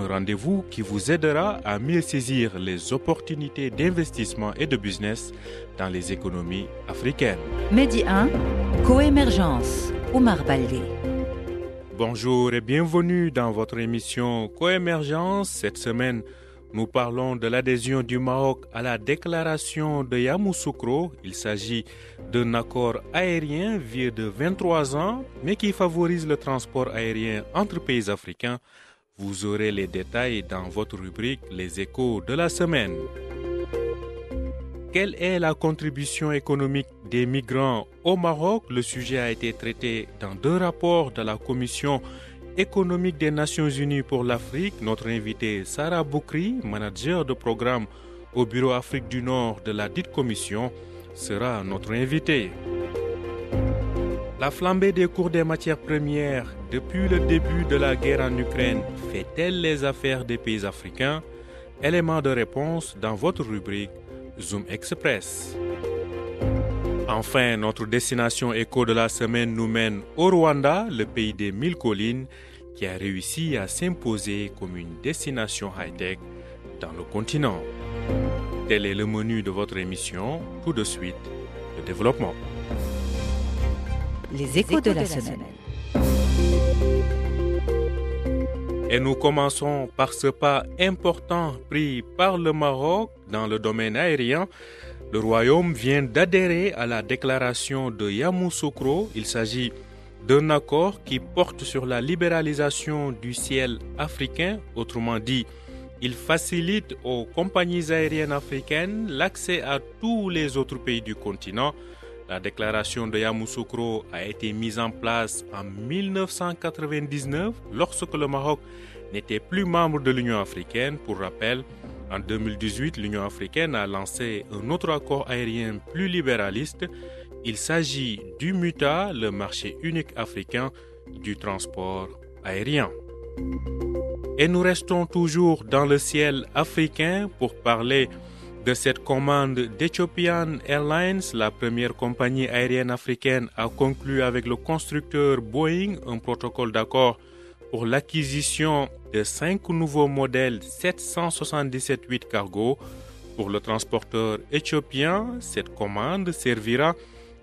un rendez-vous qui vous aidera à mieux saisir les opportunités d'investissement et de business dans les économies africaines. Medi 1, Coémergence, Omar Baldé. Bonjour et bienvenue dans votre émission Coémergence. Cette semaine, nous parlons de l'adhésion du Maroc à la déclaration de Yamoussoukro. Il s'agit d'un accord aérien vieux de 23 ans, mais qui favorise le transport aérien entre pays africains. Vous aurez les détails dans votre rubrique Les échos de la semaine. Quelle est la contribution économique des migrants au Maroc? Le sujet a été traité dans deux rapports de la Commission économique des Nations Unies pour l'Afrique. Notre invité Sarah Boukri, manager de programme au Bureau Afrique du Nord de la dite commission, sera notre invité. La flambée des cours des matières premières depuis le début de la guerre en Ukraine fait-elle les affaires des pays africains? Élément de réponse dans votre rubrique Zoom Express. Enfin, notre destination éco de la semaine nous mène au Rwanda, le pays des mille collines, qui a réussi à s'imposer comme une destination high-tech dans le continent. Tel est le menu de votre émission. Tout de suite, le développement. Les échos de la semaine. Et nous commençons par ce pas important pris par le Maroc dans le domaine aérien. Le Royaume vient d'adhérer à la déclaration de Yamoussoukro. Il s'agit d'un accord qui porte sur la libéralisation du ciel africain, autrement dit, il facilite aux compagnies aériennes africaines l'accès à tous les autres pays du continent. La déclaration de Yamoussoukro a été mise en place en 1999 lorsque le Maroc n'était plus membre de l'Union africaine. Pour rappel, en 2018, l'Union africaine a lancé un autre accord aérien plus libéraliste. Il s'agit du MUTA, le marché unique africain du transport aérien. Et nous restons toujours dans le ciel africain pour parler de cette commande d'Ethiopian Airlines. La première compagnie aérienne africaine a conclu avec le constructeur Boeing un protocole d'accord pour l'acquisition de cinq nouveaux modèles 777-8 cargo. Pour le transporteur éthiopien, cette commande servira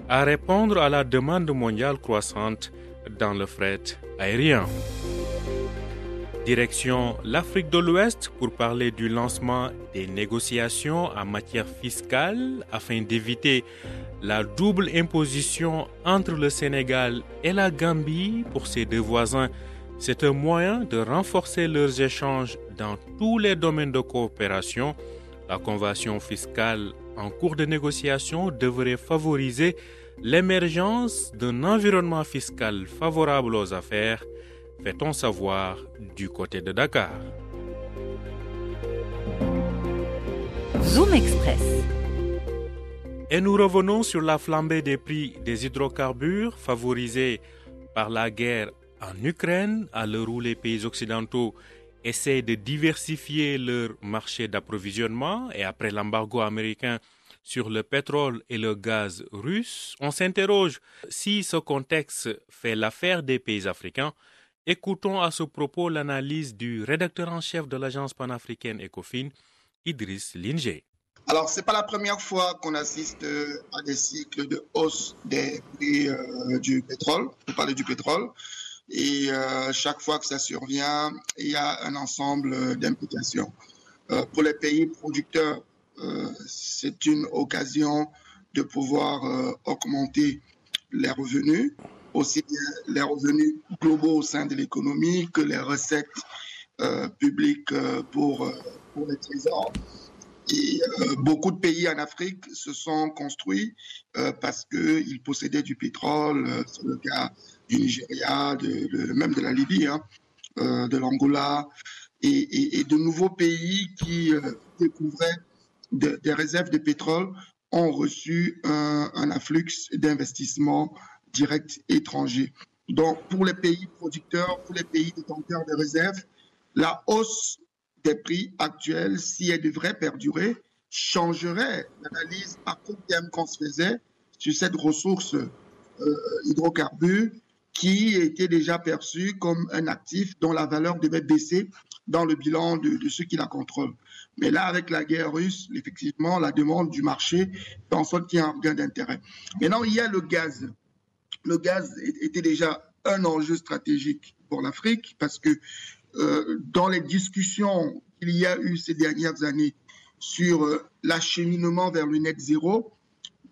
à répondre à la demande mondiale croissante dans le fret aérien. Direction l'Afrique de l'Ouest pour parler du lancement des négociations en matière fiscale afin d'éviter la double imposition entre le Sénégal et la Gambie pour ses deux voisins. C'est un moyen de renforcer leurs échanges dans tous les domaines de coopération. La convention fiscale en cours de négociation devrait favoriser l'émergence d'un environnement fiscal favorable aux affaires fait-on savoir du côté de Dakar. Zoom Express. Et nous revenons sur la flambée des prix des hydrocarbures favorisés par la guerre en Ukraine, à l'heure où les pays occidentaux essaient de diversifier leur marché d'approvisionnement et après l'embargo américain sur le pétrole et le gaz russe, on s'interroge si ce contexte fait l'affaire des pays africains Écoutons à ce propos l'analyse du rédacteur en chef de l'agence panafricaine ECOFIN, Idriss Linger. Alors, ce n'est pas la première fois qu'on assiste à des cycles de hausse des prix euh, du pétrole, pour parler du pétrole. Et euh, chaque fois que ça survient, il y a un ensemble d'implications. Euh, pour les pays producteurs, c'est une occasion de pouvoir augmenter les revenus aussi bien les revenus globaux au sein de l'économie que les recettes euh, publiques euh, pour, euh, pour les trésors. Et beaucoup de pays en Afrique se sont construits parce qu'ils possédaient du pétrole, c'est le cas du Nigeria, même de la Libye, hein, de l'Angola, et, de nouveaux pays qui découvraient des réserves de pétrole ont reçu un afflux d'investissements directs étrangers. Donc, pour les pays producteurs, pour les pays détenteurs de réserves, la hausse des prix actuels, si elle devrait perdurer, changerait l'analyse à court terme qu'on se faisait sur cette ressource euh, hydrocarbure qui était déjà perçue comme un actif dont la valeur devait baisser dans le bilan de, ceux qui la contrôlent. Mais là, avec la guerre russe, effectivement, la demande du marché en sorte qu'il y a un gain d'intérêt. Maintenant, il y a le gaz. Le gaz était déjà un enjeu stratégique pour l'Afrique parce que euh, dans les discussions qu'il y a eu ces dernières années sur euh, l'acheminement vers le net zéro,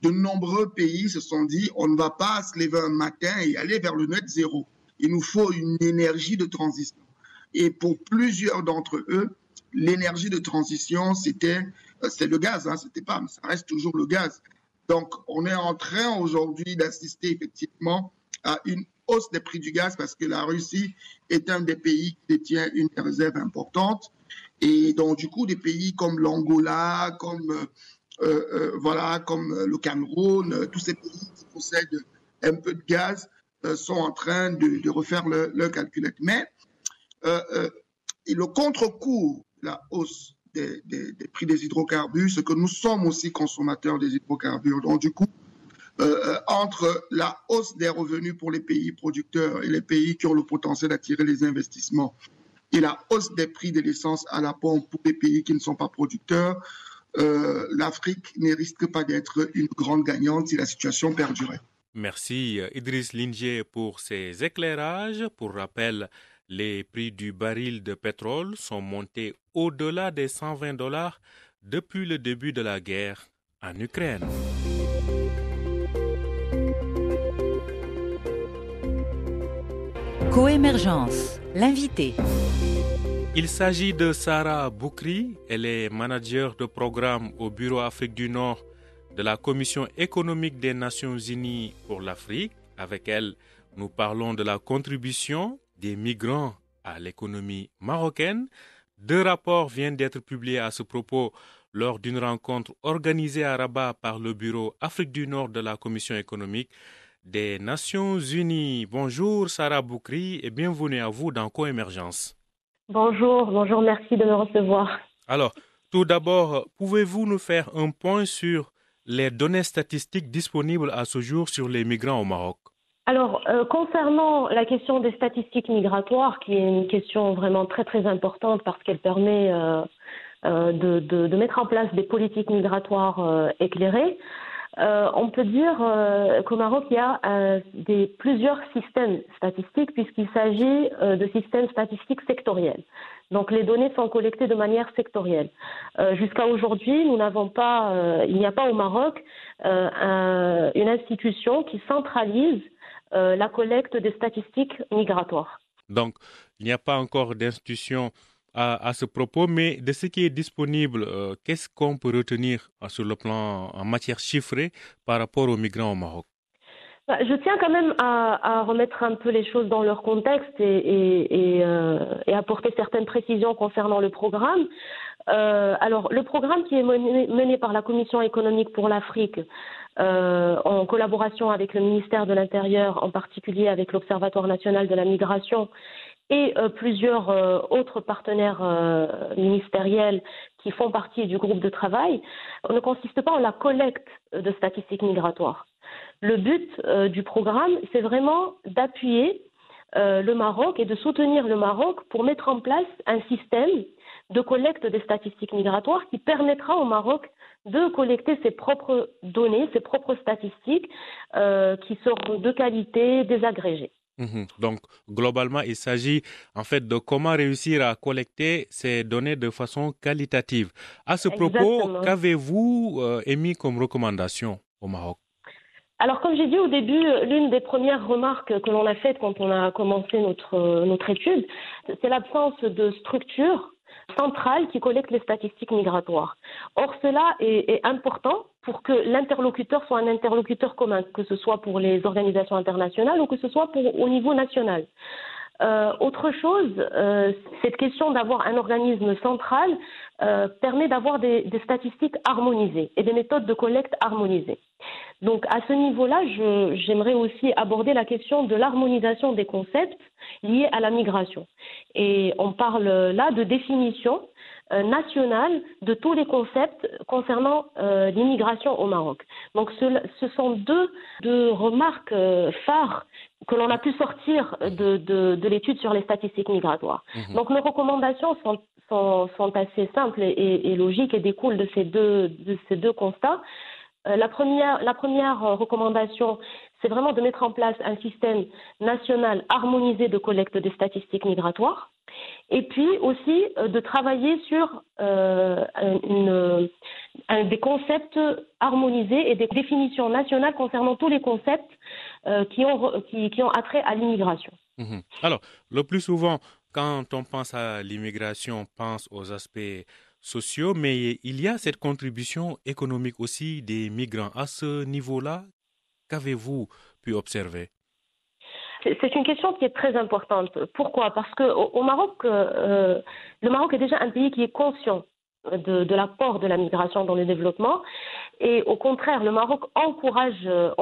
de nombreux pays se sont dit on ne va pas se lever un matin et aller vers le net zéro. Il nous faut une énergie de transition. Et pour plusieurs d'entre eux, l'énergie de transition, c'était euh, c'est le gaz, hein, c'était pas, mais ça reste toujours le gaz. Donc, on est en train aujourd'hui d'assister effectivement à une hausse des prix du gaz parce que la Russie est un des pays qui détient une réserve importante. Et donc, du coup, des pays comme l'Angola, comme, euh, euh, voilà, comme le Cameroun, tous ces pays qui possèdent un peu de gaz sont en train de, refaire leur le calculette. Mais euh, euh, le contre-coup, la hausse des, prix des hydrocarbures, c'est que nous sommes aussi consommateurs des hydrocarbures. Donc, du coup, euh, entre la hausse des revenus pour les pays producteurs et les pays qui ont le potentiel d'attirer les investissements et la hausse des prix de l'essence à la pompe pour les pays qui ne sont pas producteurs, l'Afrique ne risque pas d'être une grande gagnante si la situation perdurait. Merci Idriss Lingier pour ces éclairages. Pour rappel, les prix du baril de pétrole sont montés au-delà des 120 dollars depuis le début de la guerre en Ukraine. Coémergence, l'invité. Il s'agit de Sarah Boukri. Elle est manager de programme au Bureau Afrique du Nord de la Commission économique des Nations Unies pour l'Afrique. Avec elle, nous parlons de la contribution des migrants à l'économie marocaine. Deux rapports viennent d'être publiés à ce propos lors d'une rencontre organisée à Rabat par le Bureau Afrique du Nord de la Commission économique des Nations Unies. Bonjour Sarah Boukri et bienvenue à vous dans Coémergence. Bonjour, bonjour, merci de me recevoir. Alors, tout d'abord, pouvez-vous nous faire un point sur les données statistiques disponibles à ce jour sur les migrants au Maroc? Alors, euh, concernant la question des statistiques migratoires, qui est une question vraiment très très importante parce qu'elle permet euh, euh, de, de, de, mettre en place des politiques migratoires éclairées, on peut dire qu'au Maroc, il y a des, plusieurs systèmes statistiques puisqu'il s'agit de systèmes statistiques sectoriels. Donc les données sont collectées de manière sectorielle. Jusqu'à aujourd'hui, nous n'avons pas, il n'y a pas au Maroc une institution qui centralise euh, la collecte des statistiques migratoires. Donc, il n'y a pas encore d'institution à, ce propos, mais de ce qui est disponible, euh, qu'est-ce qu'on peut retenir euh, sur le plan en matière chiffrée par rapport aux migrants au Maroc? Bah, je tiens quand même à, remettre un peu les choses dans leur contexte et, apporter certaines précisions concernant le programme. alors, le programme qui est mené par la Commission économique pour l'Afrique euh, en collaboration avec le ministère de l'Intérieur, en particulier avec l'Observatoire national de la migration et euh, plusieurs euh, autres partenaires ministériels qui font partie du groupe de travail, ne consiste pas en la collecte de statistiques migratoires. Le but du programme, c'est vraiment d'appuyer le Maroc et de soutenir le Maroc pour mettre en place un système de collecte des statistiques migratoires qui permettra au Maroc de collecter ses propres données, ses propres statistiques euh, qui seront de qualité, désagrégées. Mhm. Donc, globalement, il s'agit en fait de comment réussir à collecter ces données de façon qualitative. À ce propos, qu'avez-vous euh, émis comme recommandation au Maroc? Alors, comme j'ai dit au début, l'une des premières remarques que l'on a faites quand on a commencé notre, notre étude, c'est l'absence de structure centrale qui collecte les statistiques migratoires. Or, cela est, important pour que l'interlocuteur soit un interlocuteur commun, que ce soit pour les organisations internationales ou que ce soit au niveau national. autre chose, cette question d'avoir un organisme central permet d'avoir des, statistiques harmonisées et des méthodes de collecte harmonisées. Donc à ce niveau-là, j'aimerais aussi aborder la question de l'harmonisation des concepts liés à la migration. Et on parle là de définition euh, nationale de tous les concepts concernant euh, l'immigration au Maroc. Donc ce, ce sont deux, deux remarques euh, phares que l'on a pu sortir de, de, de l'étude sur les statistiques migratoires. Mhm. Donc nos recommandations sont, sont, sont assez simples et, et, logiques et découlent de ces deux, de ces deux constats. Euh, la première, euh, recommandation, c'est vraiment de mettre en place un système national harmonisé de collecte des statistiques migratoires. Et puis aussi euh, de travailler sur des concepts harmonisés et des définitions nationales concernant tous les concepts qui, ont, qui, attrait à l'immigration. Mmh. Alors, le plus souvent, quand on pense à l'immigration, on pense aux aspects mais il y a cette contribution économique aussi des migrants. À ce niveau-là, qu'avez-vous pu observer? C'est une question qui est très importante. Pourquoi? Parce qu'au au Maroc, euh, le Maroc est déjà un pays qui est conscient de, l'apport de la migration dans le développement. Et au contraire, le Maroc encourage, euh,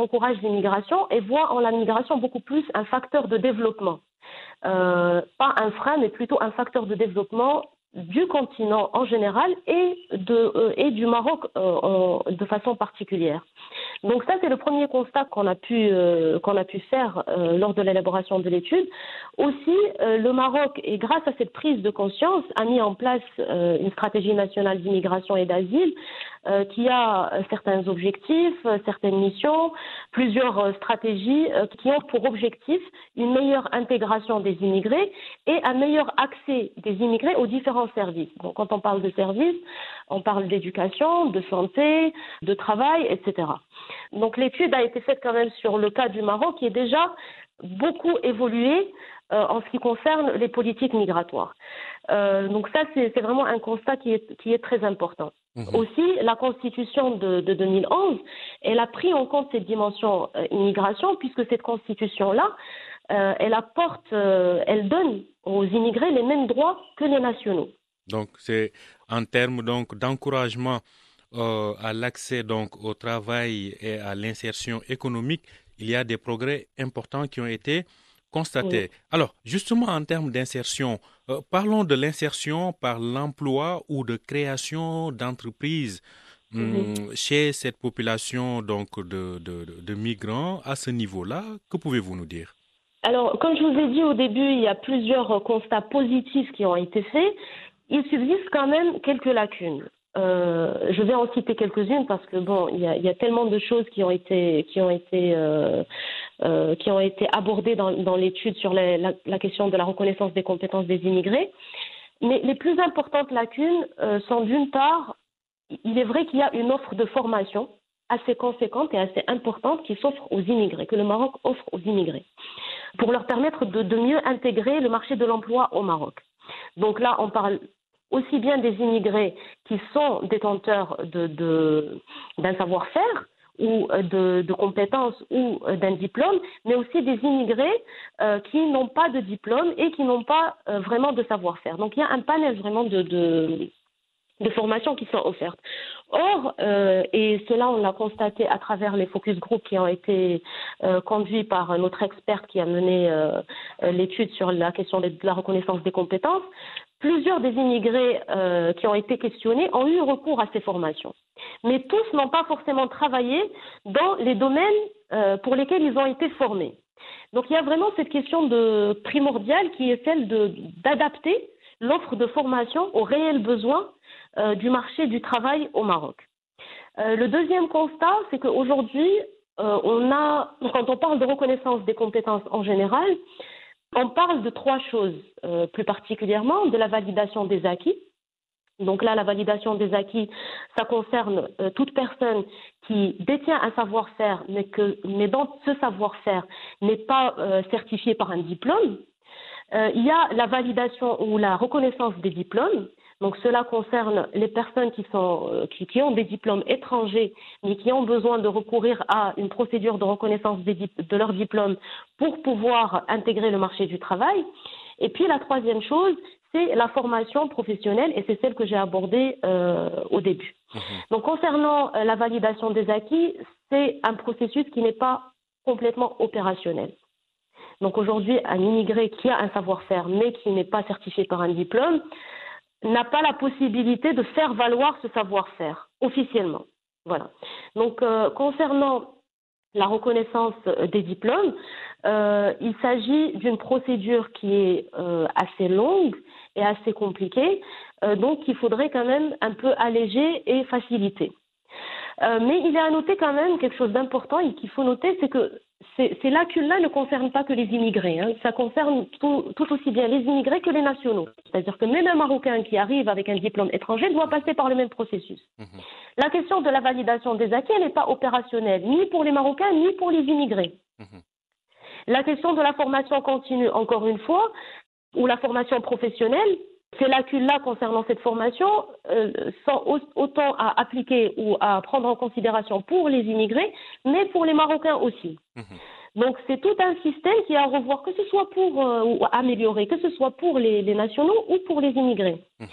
l'immigration et voit en la migration beaucoup plus un facteur de développement. Euh, pas un frein, mais plutôt un facteur de développement du continent en général et, euh, du Maroc euh, de façon particulière. Donc ça, c'est le premier constat qu'on a pu, euh, a pu faire lors de l'élaboration de l'étude. Aussi, le Maroc, grâce à cette prise de conscience, a mis en place une stratégie nationale d'immigration et d'asile qui a certains objectifs, certaines missions, plusieurs stratégies qui ont pour objectif une meilleure intégration des immigrés et un meilleur accès des immigrés aux différents services. Donc quand on parle de services, on parle d'éducation, de santé, de travail, etc. Donc l'étude a été faite quand même sur le cas du Maroc qui est déjà beaucoup évolué euh, en ce qui concerne les politiques migratoires. Euh, donc ça, c'est vraiment un constat qui est, qui est très important. Mmh. Aussi, la Constitution de, de, 2011, elle a pris en compte cette dimension euh, immigration, puisque cette Constitution-là, euh, elle apporte, euh, elle donne aux immigrés les mêmes droits que les nationaux. Donc c'est en termes donc d'encouragement euh, à l'accès donc au travail et à l'insertion économique, il y a des progrès importants qui ont été constatés. Oui. Alors justement en termes d'insertion, euh, parlons de l'insertion par l'emploi ou de création d'entreprises. Oui. Chez cette population donc de, de, de migrants à ce niveau-là, que pouvez-vous nous dire? Alors, comme je vous ai dit au début, il y a plusieurs constats positifs qui ont été faits il subsiste quand même quelques lacunes. Euh, je vais en citer quelques-unes parce que bon, il y a, tellement de choses qui ont été qui ont été euh, euh, qui ont été abordées dans, l'étude sur la, la, question de la reconnaissance des compétences des immigrés. Mais les plus importantes lacunes sont d'une part, il est vrai qu'il y a une offre de formation assez conséquente et assez importante qui s'offre aux immigrés, que le Maroc offre aux immigrés, pour leur permettre de, mieux intégrer le marché de l'emploi au Maroc. Donc là, on parle aussi bien des immigrés qui sont détenteurs d'un savoir-faire ou de, compétences ou d'un diplôme, mais aussi des immigrés euh, qui n'ont pas de diplôme et qui n'ont pas euh, vraiment de savoir-faire. Donc il y a un panel vraiment de formations qui sont offertes. Or, euh, et cela on l'a constaté à travers les focus groups qui ont été euh, conduits par notre experte qui a mené euh, l'étude sur la question de la reconnaissance des compétences, plusieurs des immigrés euh, qui ont été questionnés ont eu recours à ces formations. Mais tous n'ont pas forcément travaillé dans les domaines euh, pour lesquels ils ont été formés. Donc il y a vraiment cette question de primordiale qui est celle d'adapter l'offre de formation aux réels besoins euh, du marché du travail au Maroc. Euh, le deuxième constat, c'est qu'aujourd'hui, euh, on a, quand on parle de reconnaissance des compétences en général, on parle de trois choses, plus particulièrement de la validation des acquis. Donc là, la validation des acquis, ça concerne toute personne qui détient un savoir-faire, mais, mais dont ce savoir-faire n'est pas certifié par un diplôme. Euh, il y a la validation ou la reconnaissance des diplômes. Donc cela concerne les personnes qui, sont, euh, qui, qui, ont des diplômes étrangers, mais qui ont besoin de recourir à une procédure de reconnaissance des, de leur diplôme pour pouvoir intégrer le marché du travail. Et puis la troisième chose, c'est la formation professionnelle et c'est celle que j'ai abordée euh, au début. Mmh. Donc concernant euh, la validation des acquis, c'est un processus qui n'est pas complètement opérationnel. Donc aujourd'hui, un immigré qui a un savoir-faire mais qui n'est pas certifié par un diplôme n'a pas la possibilité de faire valoir ce savoir-faire officiellement. Voilà. Donc euh, concernant la reconnaissance des diplômes, euh, il s'agit d'une procédure qui est euh, assez longue et assez compliquée, euh, donc il faudrait quand même un peu alléger et faciliter. Euh, mais il est à noter quand même quelque chose d'important et qu'il faut noter, c'est que ces, lacunes-là ne concernent pas que les immigrés. Hein. Ça concerne tout, tout, aussi bien les immigrés que les nationaux. C'est-à-dire que même un Marocain qui arrive avec un diplôme étranger doit passer par le même processus. Mmh. La question de la validation des acquis, n'est pas opérationnelle, ni pour les Marocains, ni pour les immigrés. Mmh. La question de la formation continue, encore une fois, ou la formation professionnelle, ces lacunes-là concernant cette formation euh, sont autant à appliquer ou à prendre en considération pour les immigrés, mais pour les Marocains aussi. Mmh. Donc c'est tout un système qui est à revoir, que ce soit pour euh, ou améliorer, que ce soit pour les, les nationaux ou pour les immigrés. Mmh.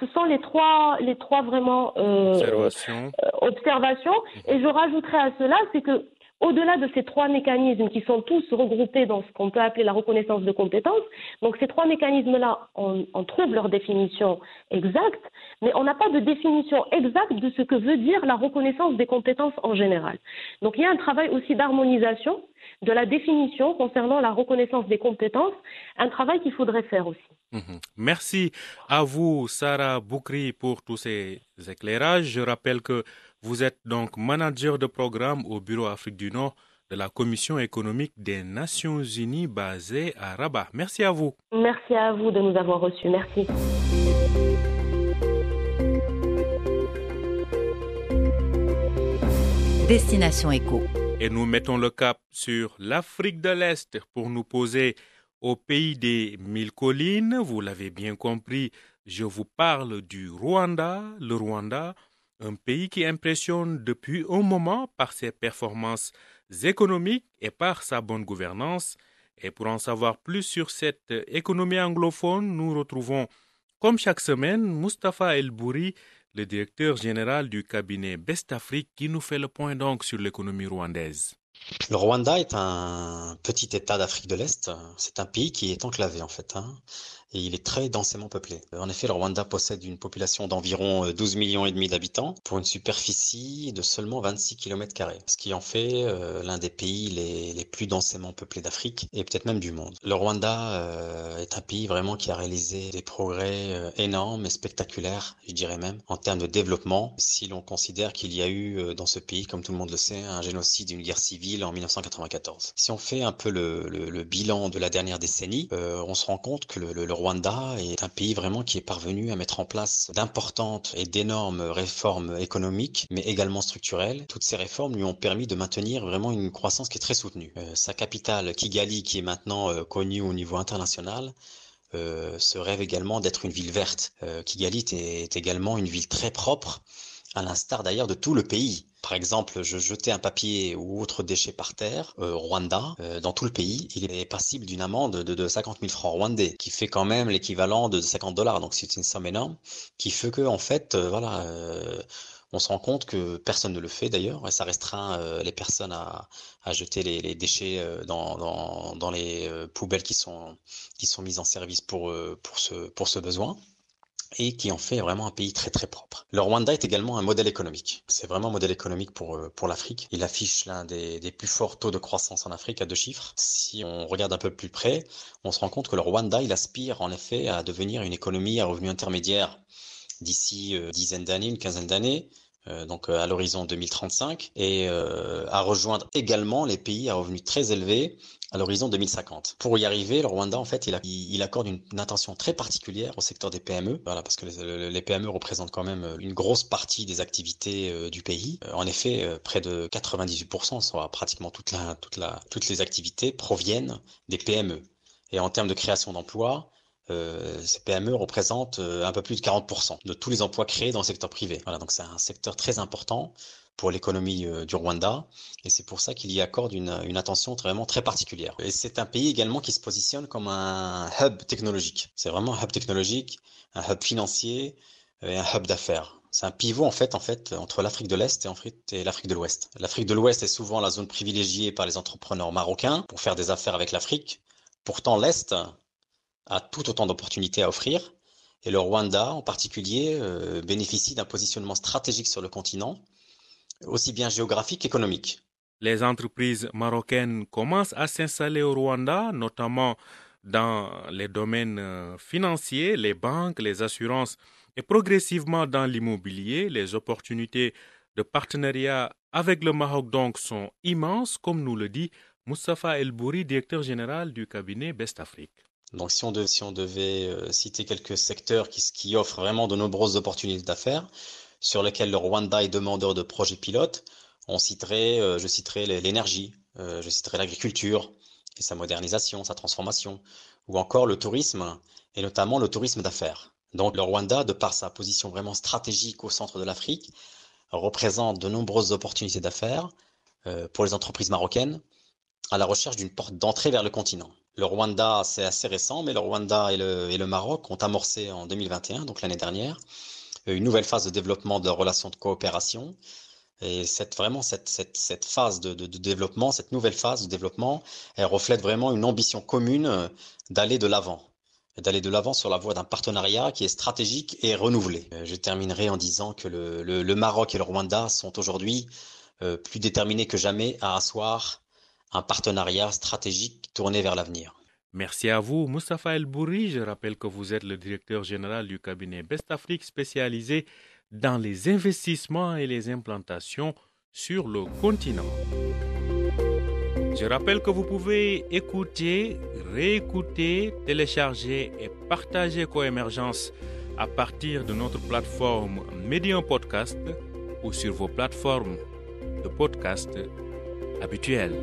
Ce sont les trois, les trois vraiment euh, observations. observations. Mmh. Et je rajouterai à cela, c'est que au-delà de ces trois mécanismes qui sont tous regroupés dans ce qu'on peut appeler la reconnaissance de compétences, donc ces trois mécanismes-là, on, trouve leur définition exacte, mais on n'a pas de définition exacte de ce que veut dire la reconnaissance des compétences en général. Donc il y a un travail aussi d'harmonisation de la définition concernant la reconnaissance des compétences, un travail qu'il faudrait faire aussi. Mmh. Merci à vous, Sarah Boukri, pour tous ces éclairages. Je rappelle que vous êtes donc manager de programme au Bureau Afrique du Nord de la Commission économique des Nations Unies basée à Rabat. Merci à vous. Merci à vous de nous avoir reçus. Merci. Destination Éco. Et nous mettons le cap sur l'Afrique de l'Est pour nous poser au pays des mille collines. Vous l'avez bien compris, je vous parle du Rwanda. Le Rwanda, un pays qui impressionne depuis un moment par ses performances économiques et par sa bonne gouvernance. Et pour en savoir plus sur cette économie anglophone, nous retrouvons, comme chaque semaine, Mustapha El Bouri, le directeur général du cabinet Best Afrique, qui nous fait le point donc sur l'économie rwandaise. Le Rwanda est un petit État d'Afrique de l'Est. C'est un pays qui est enclavé en fait. Hein et il est très densément peuplé. En effet, le Rwanda possède une population d'environ 12 euh, millions et demi d'habitants pour une superficie de seulement 26 km ce qui en fait euh, l'un des pays les, les, plus densément peuplés d'Afrique et peut-être même du monde. Le Rwanda euh, est un pays vraiment qui a réalisé des progrès énormes et spectaculaires, je dirais même, en termes de développement, si l'on considère qu'il y a eu dans ce pays, comme tout le monde le sait, un génocide, une guerre civile en 1994. Si on fait un peu le, le, le bilan de la dernière décennie, on se rend compte que le, le Rwanda est un pays vraiment qui est parvenu à mettre en place d'importantes et d'énormes réformes économiques, mais également structurelles. Toutes ces réformes lui ont permis de maintenir vraiment une croissance qui est très soutenue. Euh, sa capitale, Kigali, qui est maintenant euh, connue au niveau international, euh, se rêve également d'être une ville verte. Kigali est également une ville très propre, à l'instar d'ailleurs de tout le pays. Par exemple, je jetais un papier ou autre déchet par terre, euh, Rwanda, euh, dans tout le pays, il est passible d'une amende de, de 50 000 francs rwandais, qui fait quand même l'équivalent de 50 dollars. Donc c'est une somme énorme, qui fait que en fait, euh, voilà, euh, on se rend compte que personne ne le fait d'ailleurs, et ça restreint euh, les personnes à, à jeter les, les déchets euh, dans, dans, dans les poubelles qui sont qui sont mises en service pour pour ce pour ce besoin et qui en fait vraiment un pays très très propre. Le Rwanda est également un modèle économique. C'est vraiment un modèle économique pour, euh, pour l'Afrique. Il affiche l'un des, des, plus forts taux de croissance en Afrique à deux chiffres. Si on regarde un peu plus près, on se rend compte que le Rwanda, il aspire en effet à devenir une économie à revenu intermédiaire d'ici euh, dizaine d'années, une quinzaine d'années. Euh, donc euh, à l'horizon 2035 et euh, à rejoindre également les pays à revenus très élevés à l'horizon 2050. Pour y arriver, le Rwanda, en fait, il, accorde une, attention très particulière au secteur des PME, voilà, parce que les, PME représentent quand même une grosse partie des activités euh, du pays. Euh, en effet, euh, près de 98%, soit pratiquement toutes les activités proviennent des PME. Et en termes de création d'emplois, ces PME représentent un peu plus de 40% de tous les emplois créés dans le secteur privé. Voilà, donc c'est un secteur très important pour l'économie du Rwanda et c'est pour ça qu'il y accorde une, une, attention vraiment très particulière. Et c'est un pays également qui se positionne comme un hub technologique. C'est vraiment un hub technologique, un hub financier et un hub d'affaires. C'est un pivot en fait, en fait entre l'Afrique de l'Est et l'Afrique de l'Ouest. L'Afrique de l'Ouest est souvent la zone privilégiée par les entrepreneurs marocains pour faire des affaires avec l'Afrique. Pourtant, l'Est a tout autant d'opportunités à offrir et le Rwanda en particulier euh, bénéficie d'un positionnement stratégique sur le continent, aussi bien géographique qu'économique. Les entreprises marocaines commencent à s'installer au Rwanda, notamment dans les domaines euh, financiers, les banques, les assurances et progressivement dans l'immobilier, les opportunités de partenariat avec le Maroc donc sont immenses, comme nous le dit Moustapha El Bouri, directeur général du cabinet Best Afrique. Donc si on, devait euh, citer quelques secteurs qui, offrent vraiment de nombreuses opportunités d'affaires, sur lesquels le Rwanda est demandeur de projets pilotes, on citerait, euh, je citerai l'énergie, euh, je citerai l'agriculture et sa modernisation, sa transformation, ou encore le tourisme, et notamment le tourisme d'affaires. Donc le Rwanda, de par sa position vraiment stratégique au centre de l'Afrique, représente de nombreuses opportunités d'affaires euh, pour les entreprises marocaines à la recherche d'une porte d'entrée vers le continent. Le Rwanda, c'est assez récent, mais le Rwanda et le, Maroc ont amorcé en 2021, donc l'année dernière, une nouvelle phase de développement de relations de coopération. Et cette, vraiment, cette, cette, phase de, de, développement, cette nouvelle phase de développement, elle reflète vraiment une ambition commune d'aller de l'avant d'aller de l'avant sur la voie d'un partenariat qui est stratégique et renouvelé. Euh, je terminerai en disant que le, Maroc et le Rwanda sont aujourd'hui euh, plus déterminés que jamais à asseoir un partenariat stratégique tourné vers l'avenir. Merci à vous, Moustapha El Bourri. Je rappelle que vous êtes le directeur général du cabinet Best Afrique spécialisé dans les investissements et les implantations sur le continent. Je rappelle que vous pouvez écouter, réécouter, télécharger et partager Coémergence à partir de notre plateforme Medium Podcast ou sur vos plateformes de podcast habituelles.